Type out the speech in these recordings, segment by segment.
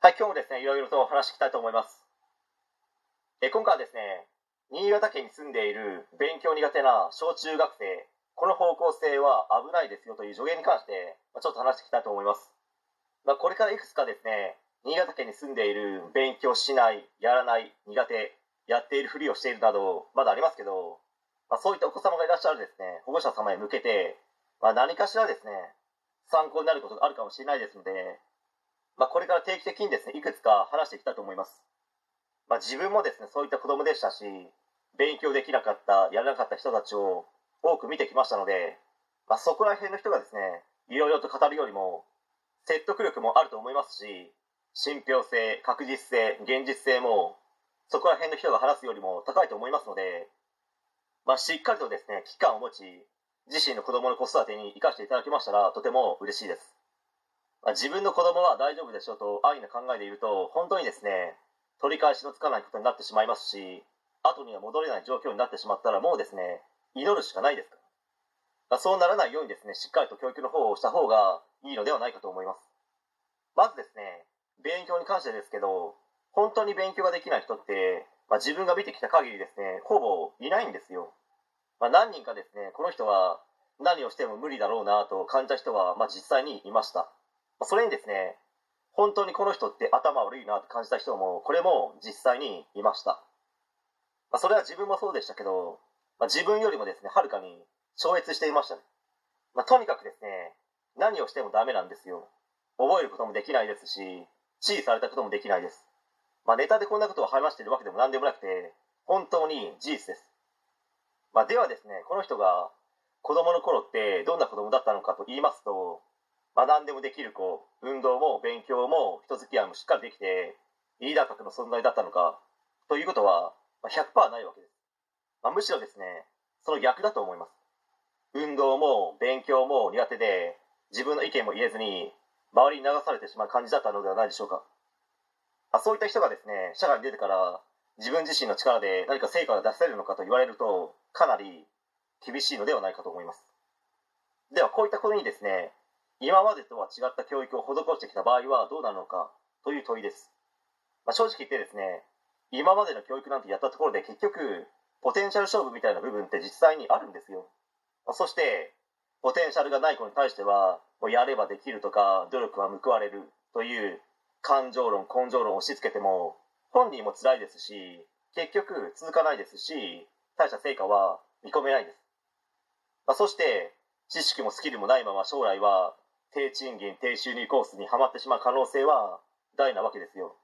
はい、今日もですね、いろいろとお話ししたいと思います。え今回はですね、新潟県に住んでいる勉強苦手な小中学生、この方向性は危ないですよという助言に関して、まちょっと話していきたいと思います。まあ、これからいくつかですね、新潟県に住んでいる勉強しない、やらない、苦手、やっているふりをしているなど、まだありますけど、まあ、そういったお子様がいらっしゃるですね、保護者様へ向けて、まあ、何かしらですね、参考になることがあるかもしれないですので、まあ、これから定期的にですね、いくつか話していきたいと思います。まあ、自分もですね、そういった子供でしたし、勉強できなかった、やらなかった人たちを多く見てきましたので、まあ、そこら辺の人がですね、いろいろと語るよりも、説得力もあると思いますし、信憑性、確実性、現実性も、そこら辺の人が話すよりも高いと思いますので、まあ、しっかりとですね、危機感を持ち、自身の子供の子育てに生かしていただけましたら、とても嬉しいです。まあ、自分の子供は大丈夫でしょうと安易な考えでいると、本当にですね、取り返しのつかないことになってしまいますし、後には戻れない状況になってしまったら、もうですね、祈るしかないですから。まあ、そうならないようにですね、しっかりと教育の方をした方がいいのではないかと思います。まずですね、勉強に関してですけど、本当に勉強ができない人って、まあ、自分が見てきた限りですね、ほぼいないんですよ。まあ、何人かですね、この人は何をしても無理だろうなと感じた人は、まあ、実際にいました。それにですね、本当にこの人って頭悪いなと感じた人も、これも実際にいました。まあ、それは自分もそうでしたけど、まあ、自分よりもですね、はるかに超越していました。まあ、とにかくですね、何をしてもダメなんですよ。覚えることもできないですし、指示されたこともできないです。まあ、ネタでこんなことを話しているわけでも何でもなくて、本当に事実です。まあ、ではですね、この人が子供の頃ってどんな子供だったのかと言いますと、まあ、何でもできる子、運動も勉強も人付き合いもしっかりできて、リーダー格の存在だったのか、ということは100%ないわけです。まあ、むしろですね、その逆だと思います。運動も勉強も苦手で、自分の意見も言えずに、周りに流されてしまう感じだったのではないでしょうか。あそういった人がですね、社会に出てから自分自身の力で何か成果が出せるのかと言われると、かなり厳しいのではないかと思います。では、こういったことにですね、今までとは違った教育を施してきた場合はどうなるのかという問いです。まあ、正直言ってですね、今までの教育なんてやったところで結局、ポテンシャル勝負みたいな部分って実際にあるんですよ。まあそして、ポテンシャルがない子に対しては、もうやればできるとか、努力は報われるという感情論、根性論を押し付けても、本人も辛いですし、結局続かないですし、大した成果は見込めないです。まあ、そして、知識もスキルもないまま将来は、低賃金、低収入コースにはまってしまう可能性は大なわけですよ。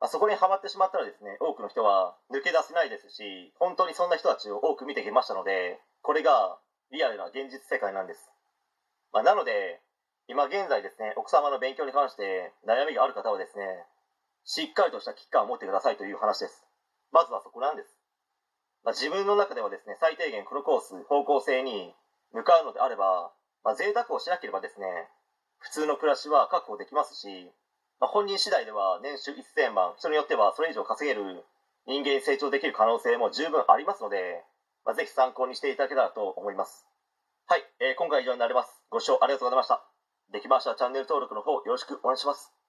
あ、そこにはまってしまったらですね、多くの人は抜け出せないですし、本当にそんな人たちを多く見てきましたので、これがリアルな現実世界なんです。まあ、なので、今現在ですね、奥様の勉強に関して悩みがある方はですね、しっかりとした危機感を持ってくださいという話です。まずはそこなんです。まあ、自分の中ではですね、最低限このコース、方向性に向かうのであれば、まあ、贅沢をしなければですね、普通の暮らしは確保できますし、まあ、本人次第では年収1000万、人によってはそれ以上稼げる人間成長できる可能性も十分ありますので、まあ、ぜひ参考にしていただけたらと思います。はい、えー今回は以上になります。ご視聴ありがとうございました。できましたらチャンネル登録の方よろしくお願いします。